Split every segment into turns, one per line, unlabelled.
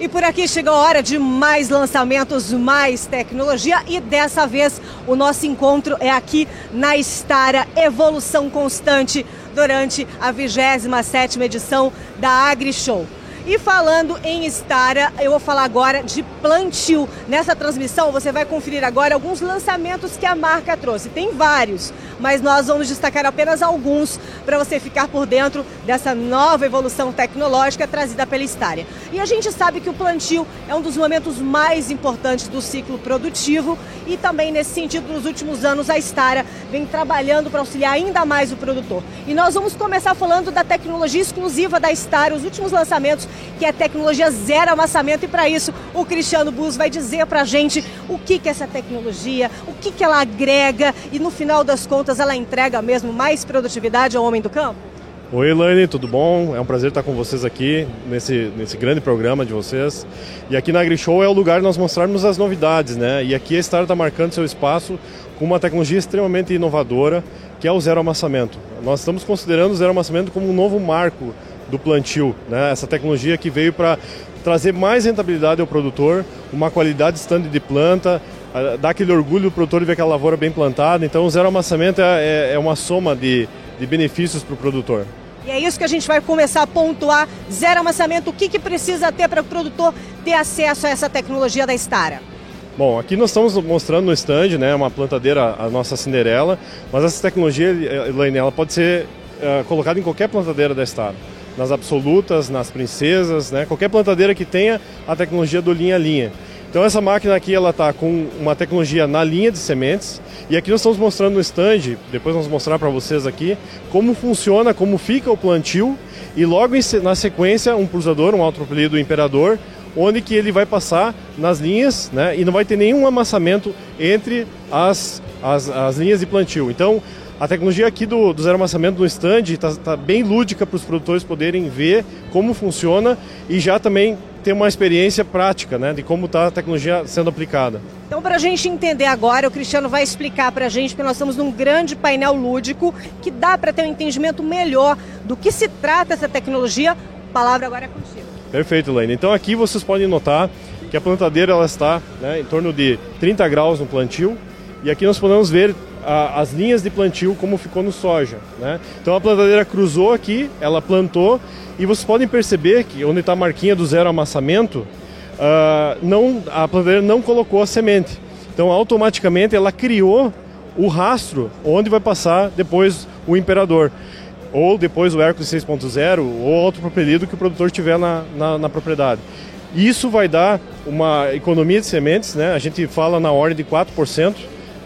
E por aqui chegou a hora de mais lançamentos, mais tecnologia e dessa vez o nosso encontro é aqui na Estara Evolução Constante durante a 27ª edição da AgriShow. E falando em Estara, eu vou falar agora de plantio. Nessa transmissão você vai conferir agora alguns lançamentos que a marca trouxe. Tem vários, mas nós vamos destacar apenas alguns para você ficar por dentro dessa nova evolução tecnológica trazida pela Estara. E a gente sabe que o plantio é um dos momentos mais importantes do ciclo produtivo e também nesse sentido, nos últimos anos, a Estara vem trabalhando para auxiliar ainda mais o produtor. E nós vamos começar falando da tecnologia exclusiva da Estara, os últimos lançamentos que é tecnologia zero amassamento. E para isso, o Cristiano Bus vai dizer para a gente o que, que é essa tecnologia, o que, que ela agrega e no final das contas ela entrega mesmo mais produtividade ao homem do campo?
Oi, Elaine, tudo bom? É um prazer estar com vocês aqui nesse, nesse grande programa de vocês. E aqui na AgriShow é o lugar nós mostrarmos as novidades, né? E aqui a Star está marcando seu espaço com uma tecnologia extremamente inovadora, que é o zero amassamento. Nós estamos considerando o zero amassamento como um novo marco do plantio, né? essa tecnologia que veio para trazer mais rentabilidade ao produtor, uma qualidade stand de planta, dar aquele orgulho do produtor de ver aquela lavoura bem plantada. Então, o zero amassamento é, é, é uma soma de, de benefícios para o produtor.
E é isso que a gente vai começar a pontuar. Zero amassamento, o que, que precisa ter para o produtor ter acesso a essa tecnologia da Stara?
Bom, aqui nós estamos mostrando no stand, né, uma plantadeira, a nossa Cinderela, mas essa tecnologia, Elaine, ela pode ser uh, colocada em qualquer plantadeira da Stara nas absolutas, nas princesas, né? qualquer plantadeira que tenha a tecnologia do linha a linha. Então essa máquina aqui ela está com uma tecnologia na linha de sementes e aqui nós estamos mostrando no stand, depois vamos mostrar para vocês aqui como funciona, como fica o plantio e logo na sequência um pulsador, um autopropelido imperador, onde que ele vai passar nas linhas né, e não vai ter nenhum amassamento entre as, as, as linhas de plantio. Então a tecnologia aqui do, do zero amassamento no stand está tá bem lúdica para os produtores poderem ver como funciona e já também ter uma experiência prática né, de como está a tecnologia sendo aplicada.
Então, para a gente entender agora, o Cristiano vai explicar para a gente, porque nós estamos num grande painel lúdico que dá para ter um entendimento melhor do que se trata essa tecnologia. A palavra agora é contigo.
Perfeito, Laine. Então, aqui vocês podem notar que a plantadeira ela está né, em torno de 30 graus no plantio. E aqui nós podemos ver a, as linhas de plantio como ficou no soja. Né? Então a plantadeira cruzou aqui, ela plantou e vocês podem perceber que onde está a marquinha do zero amassamento, uh, não, a plantadeira não colocou a semente. Então automaticamente ela criou o rastro onde vai passar depois o imperador. Ou depois o Hércules 6.0 ou outro propelido que o produtor tiver na, na, na propriedade. Isso vai dar uma economia de sementes, né? a gente fala na ordem de 4%,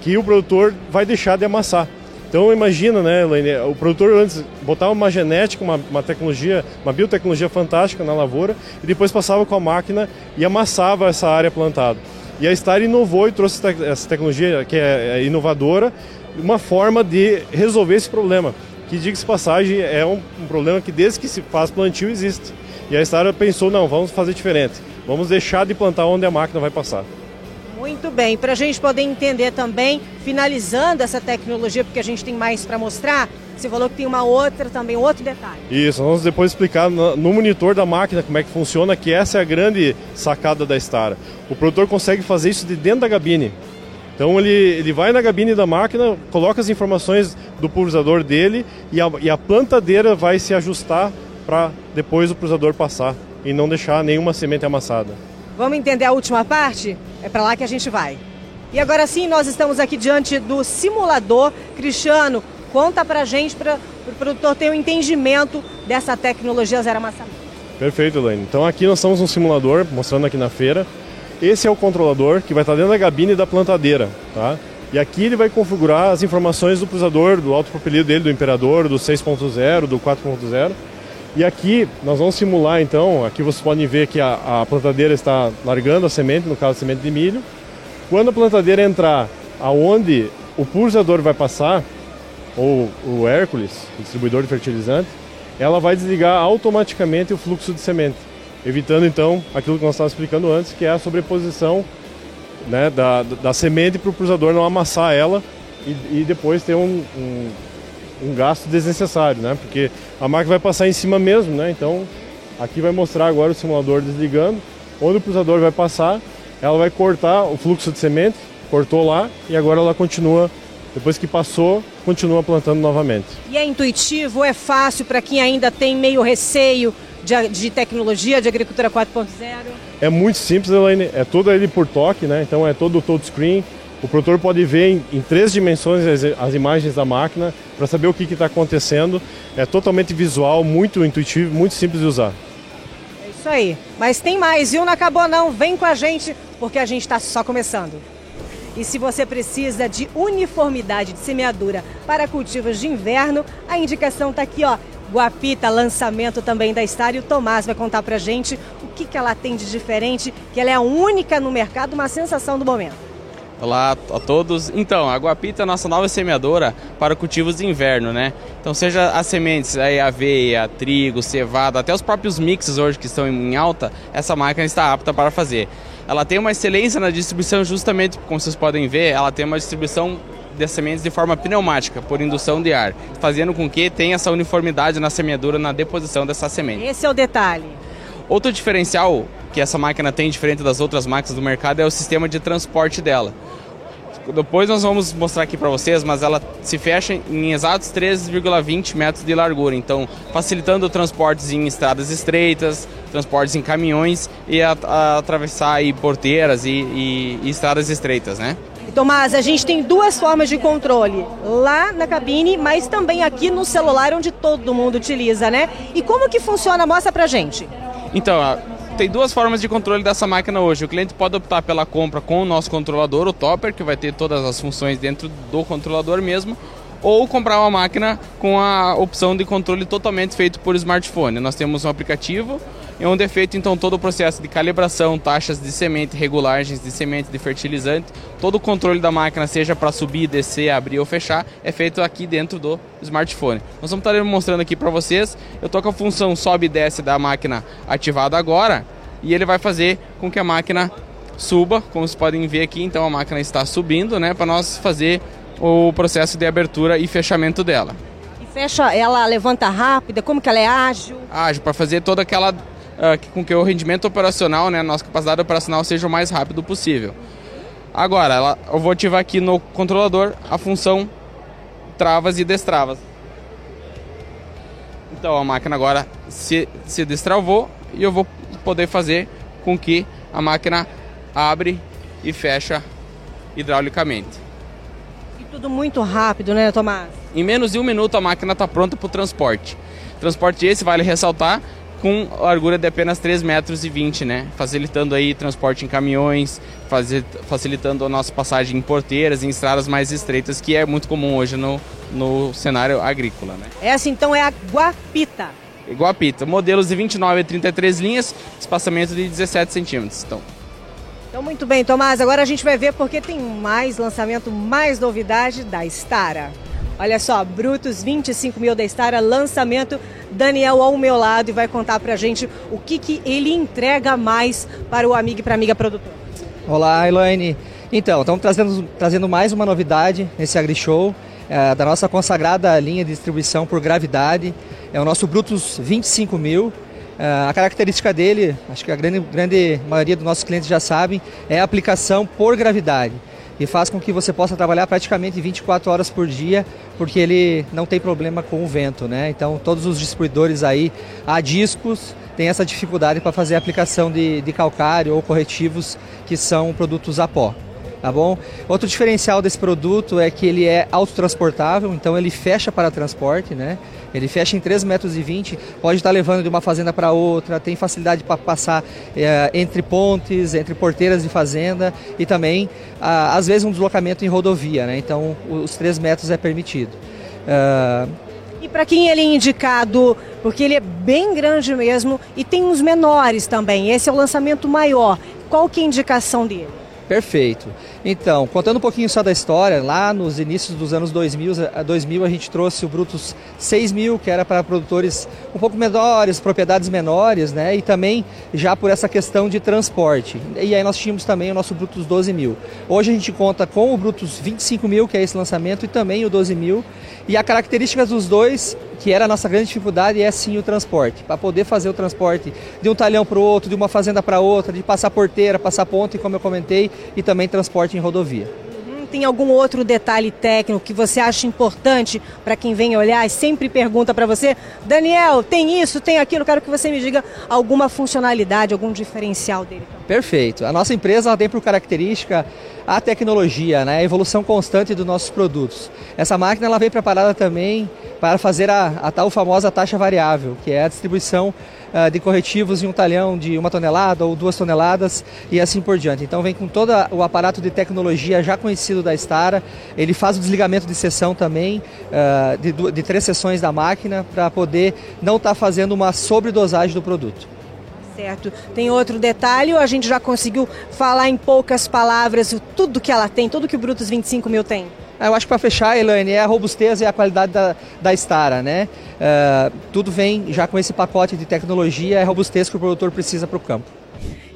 que o produtor vai deixar de amassar. Então imagina, né, Elaine, o produtor antes botava uma genética, uma, uma, tecnologia, uma biotecnologia fantástica na lavoura e depois passava com a máquina e amassava essa área plantada. E a Star inovou e trouxe essa tecnologia que é, é inovadora, uma forma de resolver esse problema. Que diga-se passagem, é um, um, problema que desde que se faz plantio existe. E a Star pensou, não, vamos fazer diferente. Vamos deixar de plantar onde a máquina vai passar.
Muito bem, para a gente poder entender também, finalizando essa tecnologia, porque a gente tem mais para mostrar, você falou que tem uma outra também, outro detalhe.
Isso, vamos depois explicar no, monitor da máquina como é que funciona, que essa é a grande sacada da Stara. O produtor consegue fazer isso de dentro da cabine. Então ele, ele vai na cabine da máquina, coloca as informações do pulverizador dele e a, e a plantadeira vai se ajustar para depois o pulverizador passar e não deixar nenhuma semente amassada.
Vamos entender a última parte? É para lá que a gente vai. E agora sim, nós estamos aqui diante do simulador. Cristiano, conta para a gente, para o pro produtor ter um entendimento dessa tecnologia zero amassamento.
Perfeito, Elaine. Então aqui nós estamos um simulador, mostrando aqui na feira. Esse é o controlador que vai estar dentro da cabine da plantadeira, tá? E aqui ele vai configurar as informações do pulsador, do autopropelido dele, do Imperador, do 6.0, do 4.0 e aqui nós vamos simular então, aqui vocês podem ver que a, a, plantadeira está largando a semente, no caso a semente de milho. Quando a plantadeira entrar aonde o pulsador vai passar, ou o Hércules, o distribuidor de fertilizante, ela vai desligar automaticamente o fluxo de semente, evitando então aquilo que nós estávamos explicando antes, que é a sobreposição né, da, da semente para o pulsador não amassar ela e, e depois ter um, um um gasto desnecessário, né? Porque a máquina vai passar em cima mesmo, né? Então aqui vai mostrar agora o simulador desligando. onde o pulsador vai passar, ela vai cortar o fluxo de semente, cortou lá e agora ela continua, depois que passou, continua plantando novamente.
E é intuitivo, é fácil para quem ainda tem meio receio de, de tecnologia, de agricultura 4.0?
É muito simples, Elaine, é todo ele por toque, né? Então é todo touchscreen. O produtor pode ver em, em três dimensões as, as, imagens da máquina para saber o que está acontecendo. É totalmente visual, muito intuitivo, muito simples de usar.
É isso aí. Mas tem mais, viu? Não acabou não. Vem com a gente, porque a gente está só começando. E se você precisa de uniformidade de semeadura para cultivos de inverno, a indicação está aqui, ó. Guapita, lançamento também da Star e o Tomás vai contar pra gente o que, que ela tem de diferente, que ela é a única no mercado, uma sensação do momento.
Olá a todos. Então, a Guapita é a nossa nova semeadora para cultivos de inverno, né? Então, seja as sementes, aí, aveia, trigo, cevada, até os próprios mixes hoje que estão em alta, essa máquina está apta para fazer. Ela tem uma excelência na distribuição justamente, como vocês podem ver, ela tem uma distribuição de sementes de forma pneumática, por indução de ar, fazendo com que tenha essa uniformidade na semeadura, na deposição dessa semente.
Esse é o detalhe.
Outro diferencial que essa máquina tem diferente das outras máquinas do mercado é o sistema de transporte dela. Depois nós vamos mostrar aqui para vocês, mas ela se fecha em exatos 3,20 metros de largura, então facilitando transportes em estradas estreitas, transportes em caminhões e a, a atravessar aí porteiras e, e, e estradas estreitas, né?
Tomás, a gente tem duas formas de controle, lá na cabine, mas também aqui no celular, onde todo mundo utiliza, né? E como que funciona? Mostra pra gente.
Então, tem duas formas de controle dessa máquina hoje. O cliente pode optar pela compra com o nosso controlador, o Topper, que vai ter todas as funções dentro do controlador mesmo, ou comprar uma máquina com a opção de controle totalmente feito por smartphone. Nós temos um aplicativo onde é feito então todo o processo de calibração, taxas de semente, regulagens de semente, de fertilizante, todo o controle da máquina, seja para subir, descer, abrir ou fechar, é feito aqui dentro do smartphone. Nós vamos estar mostrando aqui para vocês. Eu estou com a função sobe e desce da máquina ativada agora e ele vai fazer com que a máquina suba, como vocês podem ver aqui. Então a máquina está subindo, né, para nós fazer o processo de abertura e fechamento dela.
E fecha, ela levanta rápida, como que ela é ágil?
Ágil, para fazer toda aquela, uh, com que o rendimento operacional, né, a nossa capacidade operacional seja o mais rápido possível. Agora, ela, eu vou ativar aqui no controlador a função travas e destravas. Então a máquina agora se, se destravou e eu vou poder fazer com que a máquina abre e fecha hidraulicamente.
E tudo muito rápido, né, Tomás?
Em menos de um minuto a máquina está pronta para o transporte. Transporte esse, vale ressaltar, com largura de apenas 3,20 metros, e 20, né? Facilitando aí transporte em caminhões, fazer, facilitando a nossa passagem em porteiras, em estradas mais estreitas, que é muito comum hoje no, no cenário agrícola, né?
Essa então é a Guapita.
Guapita, modelos de 29 a 33 linhas, espaçamento de 17 centímetros. Então.
então, muito bem, Tomás. Agora a gente vai ver porque tem mais lançamento, mais novidade da Stara. Olha só, Brutos 25 mil da Stara, lançamento. Daniel ao meu lado e vai contar pra gente o que, que ele entrega mais para o amigo e para a amiga produtor.
Olá, Elaine. Então, estamos trazendo, trazendo mais uma novidade nesse AgriShow, é, da nossa consagrada linha de distribuição por gravidade. É o nosso Brutus 25 mil. É, a característica dele, acho que a grande, grande maioria dos nossos clientes já sabem, é a aplicação por gravidade e faz com que você possa trabalhar praticamente 24 horas por dia, porque ele não tem problema com o vento, né? Então todos os distribuidores aí a discos têm essa dificuldade para fazer a aplicação de, de calcário ou corretivos que são produtos a pó tá bom? Outro diferencial desse produto é que ele é autotransportável, então ele fecha para transporte, né? Ele fecha em 3,20 metros, 20, pode estar levando de uma fazenda para outra, tem facilidade para passar é, entre pontes, entre porteiras de fazenda e também, a, às vezes, um deslocamento em rodovia, né? Então, os 3 metros é permitido. Uh...
E para quem ele é indicado, porque ele é bem grande mesmo e tem uns menores também, esse é o lançamento maior. Qual que é a indicação dele?
Perfeito. Então, contando um pouquinho só da história, lá nos inícios dos anos 2000, 2000 a gente trouxe o Brutus 6000, que era para produtores um pouco menores, propriedades menores, né? E também já por essa questão de transporte. E aí nós tínhamos também o nosso Brutus 12000. Hoje a gente conta com o Brutus 25000, que é esse lançamento, e também o 12000. E a característica dos dois que era a nossa grande dificuldade, é sim o transporte. Para poder fazer o transporte de um talhão para o outro, de uma fazenda para outra, de passar porteira, passar ponte, como eu comentei, e também transporte em rodovia
tem algum outro detalhe técnico que você acha importante para quem vem olhar e sempre pergunta para você, Daniel, tem isso, tem aquilo, quero que você me diga alguma funcionalidade, algum diferencial dele.
Perfeito. A nossa empresa tem por característica a tecnologia, né, a evolução constante dos nossos produtos. Essa máquina ela vem preparada também para fazer a, a tal famosa taxa variável, que é a distribuição uh, de corretivos em um talhão de uma tonelada ou duas toneladas e assim por diante. Então vem com todo o aparato de tecnologia já conhecido da Stara, ele faz o desligamento de sessão também, uh, de, de, três sessões da máquina, para poder não estar tá fazendo uma sobredosagem do produto.
Certo. Tem outro detalhe, a gente já conseguiu falar em poucas palavras tudo que ela tem, tudo que o Brutus 25 mil tem.
Ah, eu acho que para fechar, Elaine, é a robustez e a qualidade da, da Stara, né? Uh, tudo vem já com esse pacote de tecnologia, é a robustez que o produtor precisa para o campo.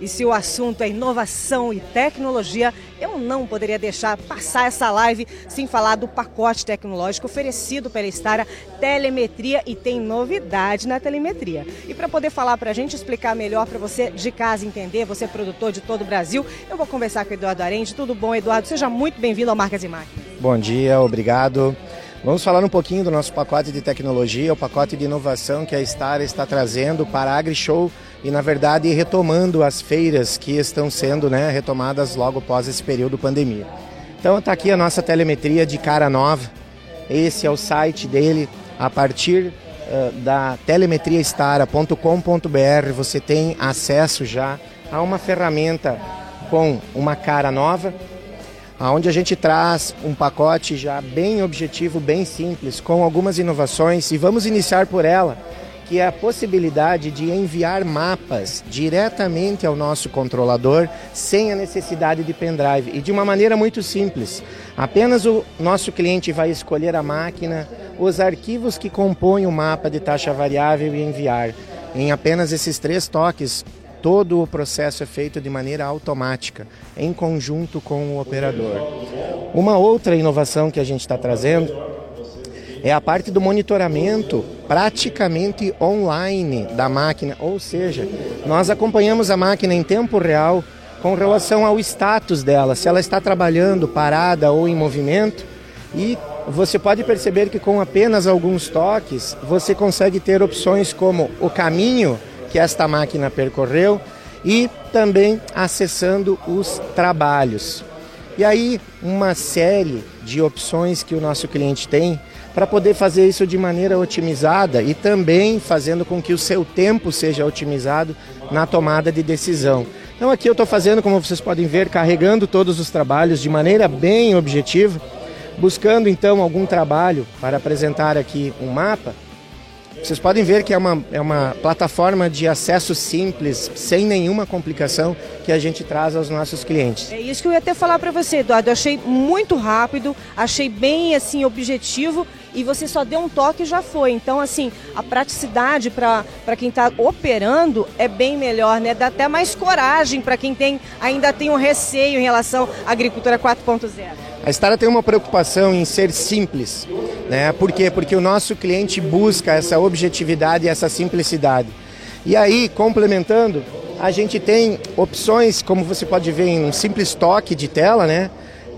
E se o assunto é inovação e tecnologia, eu não poderia deixar passar essa live sem falar do pacote tecnológico oferecido pela Estara Telemetria e tem novidade na telemetria. E para poder falar para a gente, explicar melhor para você de casa entender, você é produtor de todo o Brasil, eu vou conversar com o Eduardo Arende. Tudo bom, Eduardo? Seja muito bem-vindo ao Marcas e Máquinas.
Bom dia, obrigado. Vamos falar um pouquinho do nosso pacote de tecnologia, o pacote de inovação que a Star está trazendo para a AgriShow e, na verdade, retomando as feiras que estão sendo né, retomadas logo após esse período pandemia. Então, está aqui a nossa telemetria de cara nova. Esse é o site dele. A partir uh, da telemetriastara.com.br você tem acesso já a uma ferramenta com uma cara nova, onde a gente traz um pacote já bem objetivo, bem simples, com algumas inovações e vamos iniciar por ela, que é a possibilidade de enviar mapas diretamente ao nosso controlador sem a necessidade de pendrive e de uma maneira muito simples. Apenas o nosso cliente vai escolher a máquina, os arquivos que compõem o mapa de taxa variável e enviar. Em apenas esses três toques, todo o processo é feito de maneira automática, em conjunto com o operador. Uma outra inovação que a gente está trazendo é a parte do monitoramento praticamente online da máquina, ou seja, nós acompanhamos a máquina em tempo real com relação ao status dela, se ela está trabalhando, parada ou em movimento, e você pode perceber que com apenas alguns toques você consegue ter opções como o caminho que esta máquina percorreu e também acessando os trabalhos. E aí, uma série de opções que o nosso cliente tem para poder fazer isso de maneira otimizada e também fazendo com que o seu tempo seja otimizado na tomada de decisão. Então, aqui eu estou fazendo, como vocês podem ver, carregando todos os trabalhos de maneira bem objetiva, buscando então algum trabalho para apresentar aqui um mapa vocês podem ver que é uma, é uma plataforma de acesso simples, sem nenhuma complicação, que a gente traz aos nossos clientes.
É isso que eu ia até falar para você, Eduardo. Eu achei muito rápido, achei bem assim objetivo e você só deu um toque e já foi. Então, assim, a praticidade para quem está operando é bem melhor, né? Dá até mais coragem para quem tem ainda tem um receio em relação à agricultura 4.0.
A Stara tem uma preocupação em ser simples, né? Por quê? Porque o nosso cliente busca essa objetividade e essa simplicidade. E aí, complementando, a gente tem opções, como você pode ver em um simples toque de tela, né?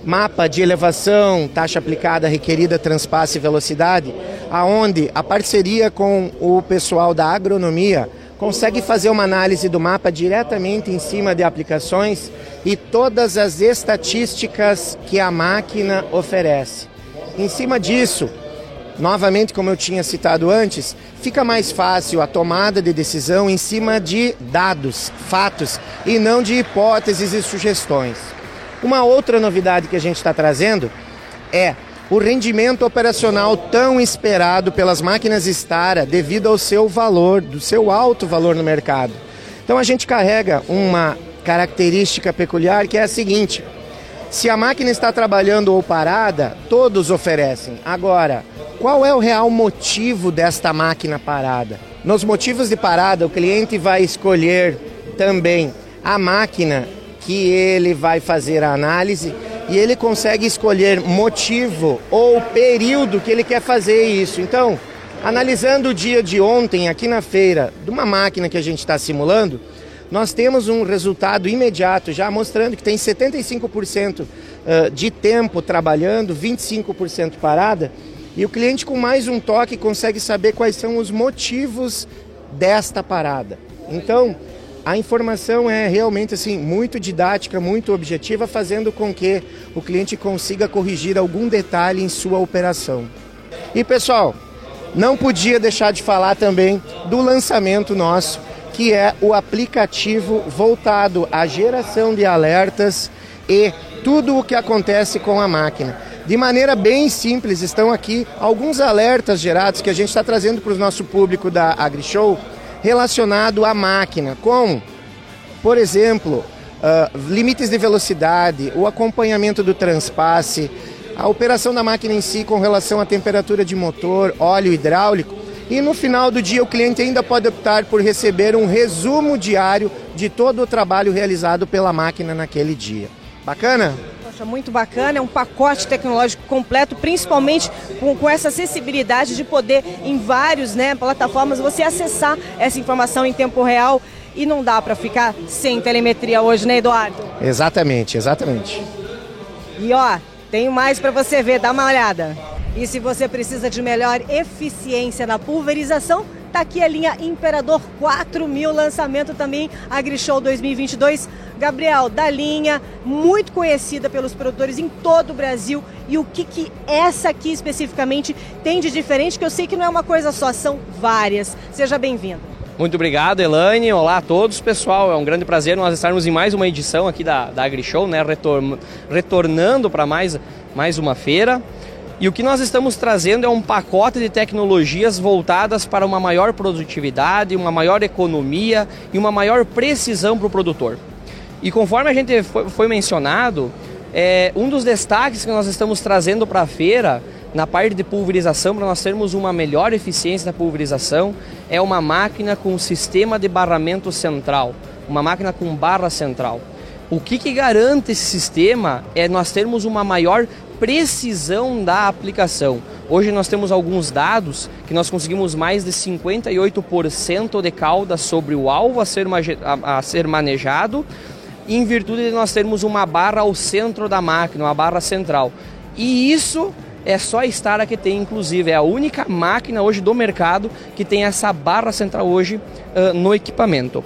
Mapa de elevação, taxa aplicada requerida, transpasse e velocidade, aonde a parceria com o pessoal da agronomia consegue fazer uma análise do mapa diretamente em cima de aplicações e todas as estatísticas que a máquina oferece. Em cima disso, novamente, como eu tinha citado antes, fica mais fácil a tomada de decisão em cima de dados, fatos e não de hipóteses e sugestões. Uma outra novidade que a gente está trazendo é o rendimento operacional tão esperado pelas máquinas Stara devido ao seu valor, do seu alto valor no mercado. Então a gente carrega uma característica peculiar que é a seguinte: se a máquina está trabalhando ou parada, todos oferecem. Agora, qual é o real motivo desta máquina parada? Nos motivos de parada, o cliente vai escolher também a máquina que ele vai fazer a análise e ele consegue escolher motivo ou período que ele quer fazer isso. Então, Analisando o dia de ontem aqui na feira, de uma máquina que a gente está simulando, nós temos um resultado imediato já mostrando que tem 75% de tempo trabalhando, 25% parada, e o cliente com mais um toque consegue saber quais são os motivos desta parada. Então, a informação é realmente assim muito didática, muito objetiva, fazendo com que o cliente consiga corrigir algum detalhe em sua operação. E pessoal, não podia deixar de falar também do lançamento nosso, que é o aplicativo voltado à geração de alertas e tudo o que acontece com a máquina. De maneira bem simples, estão aqui alguns alertas gerados que a gente está trazendo para o nosso público da AgriShow relacionado à máquina, como, por exemplo, uh, limites de velocidade, o acompanhamento do transpasse, a operação da máquina em si com relação à temperatura de motor, óleo hidráulico. E no final do dia, o cliente ainda pode optar por receber um resumo diário de todo o trabalho realizado pela máquina naquele dia. Bacana?
Poxa, muito bacana, é um pacote tecnológico completo, principalmente com, com essa acessibilidade de poder, em vários né, plataformas, você acessar essa informação em tempo real. E não dá para ficar sem telemetria hoje, né, Eduardo?
Exatamente, exatamente.
E ó, tenho mais para você ver, dá uma olhada. E se você precisa de melhor eficiência na pulverização, tá aqui a linha Imperador 4000, lançamento também AgriShow 2022. Gabriel, da linha, muito conhecida pelos produtores em todo o Brasil. E o que, que essa aqui especificamente tem de diferente? Que eu sei que não é uma coisa só, são várias. Seja bem-vindo.
Muito obrigado, Elaine. Olá a todos, pessoal. É um grande prazer nós estarmos em mais uma edição aqui da, da AgriShow, né? Retor retornando para mais, mais uma feira. E o que nós estamos trazendo é um pacote de tecnologias voltadas para uma maior produtividade, uma maior economia e uma maior precisão para o produtor. E conforme a gente foi, mencionado, é, um dos destaques que nós estamos trazendo para a feira, na parte de pulverização, para nós termos uma melhor eficiência na pulverização, é uma máquina com sistema de barramento central, uma máquina com barra central. O que, que garante esse sistema é nós termos uma maior precisão da aplicação. Hoje nós temos alguns dados que nós conseguimos mais de 58% de cauda sobre o alvo a ser, a, a ser manejado, em virtude de nós termos uma barra ao centro da máquina, uma barra central. E isso é só a Stara que tem, inclusive, é a única máquina hoje do mercado que tem essa barra central hoje uh, no equipamento.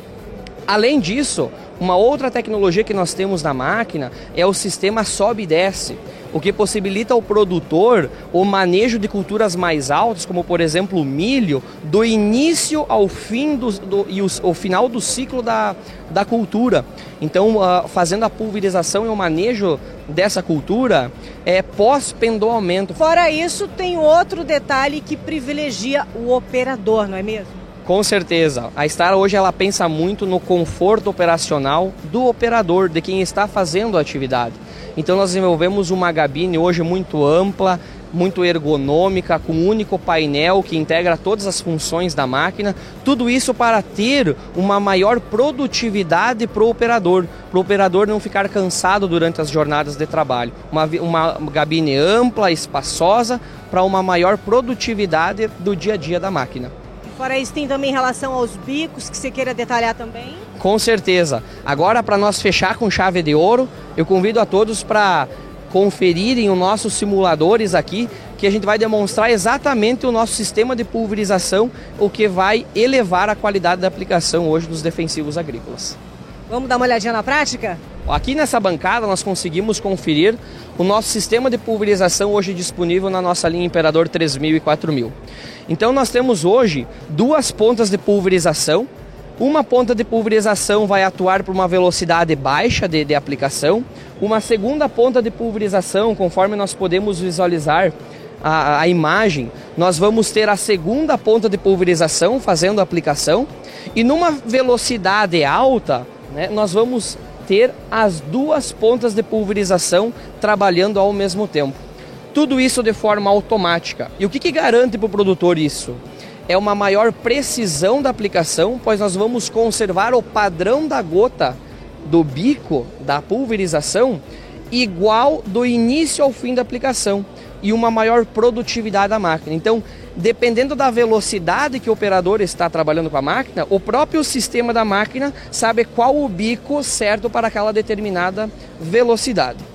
Além disso, uma outra tecnologia que nós temos na máquina é o sistema sobe e desce, o que possibilita ao produtor o manejo de culturas mais altas, como por exemplo o milho, do início ao fim do, do e o, final do ciclo da, da cultura. Então, uh, fazendo a pulverização e o manejo dessa cultura é pós-pendoamento.
Fora isso, tem outro detalhe que privilegia o operador, não é mesmo?
Com certeza. A Star hoje ela pensa muito no conforto operacional do operador, de quem está fazendo a atividade. Então nós desenvolvemos uma gabine hoje muito ampla, muito ergonômica, com um único painel que integra todas as funções da máquina. Tudo isso para ter uma maior produtividade para o operador, para o operador não ficar cansado durante as jornadas de trabalho. Uma, uma gabine ampla, espaçosa, para uma maior produtividade do dia a dia da máquina.
Fora isso, tem também relação aos bicos que você queira detalhar também?
Com certeza. Agora, para nós fechar com chave de ouro, eu convido a todos para conferirem os nossos simuladores aqui, que a gente vai demonstrar exatamente o nosso sistema de pulverização, o que vai elevar a qualidade da aplicação hoje dos defensivos agrícolas.
Vamos dar uma olhadinha na prática?
Aqui nessa bancada nós conseguimos conferir o nosso sistema de pulverização hoje disponível na nossa linha Imperador 3000 e 4000. Então nós temos hoje duas pontas de pulverização. Uma ponta de pulverização vai atuar por uma velocidade baixa de, de aplicação. Uma segunda ponta de pulverização, conforme nós podemos visualizar a, a, imagem, nós vamos ter a segunda ponta de pulverização fazendo a aplicação. E numa velocidade alta, né, nós vamos ter as duas pontas de pulverização trabalhando ao mesmo tempo. Tudo isso de forma automática. E o que, que garante para o produtor isso? É uma maior precisão da aplicação, pois nós vamos conservar o padrão da gota do bico da pulverização igual do início ao fim da aplicação e uma maior produtividade da máquina. Então, dependendo da velocidade que o operador está trabalhando com a máquina, o próprio sistema da máquina sabe qual o bico certo para aquela determinada velocidade.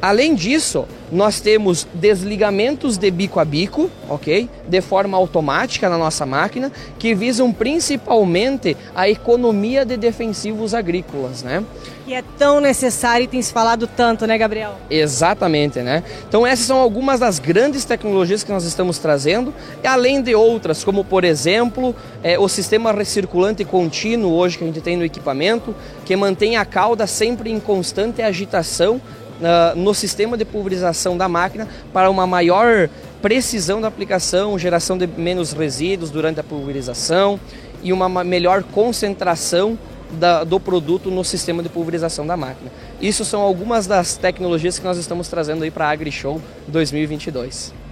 Além disso, nós temos desligamentos de bico a bico, ok? De forma automática na nossa máquina, que visam principalmente a economia de defensivos agrícolas, né?
Que é tão necessário e tem se falado tanto, né, Gabriel?
Exatamente, né? Então essas são algumas das grandes tecnologias que nós estamos trazendo, além de outras, como por exemplo é, o sistema recirculante contínuo hoje que a gente tem no equipamento, que mantém a cauda sempre em constante agitação no sistema de pulverização da máquina para uma maior precisão da aplicação, geração de menos resíduos durante a pulverização e uma melhor concentração da, do produto no sistema de pulverização da máquina. Isso são algumas das tecnologias que nós estamos trazendo aí para a AgriShow 2022.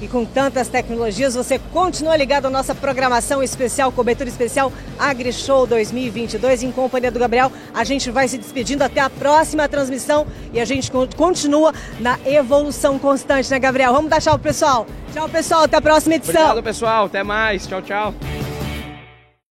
E com tantas tecnologias, você continua ligado à nossa programação especial, cobertura especial AgriShow 2022. Em companhia do Gabriel, a gente vai se despedindo até a próxima transmissão e a gente continua na evolução constante, né, Gabriel? Vamos dar tchau, pessoal. Tchau, pessoal. Até a próxima edição.
Obrigado, pessoal. Até mais. Tchau, tchau.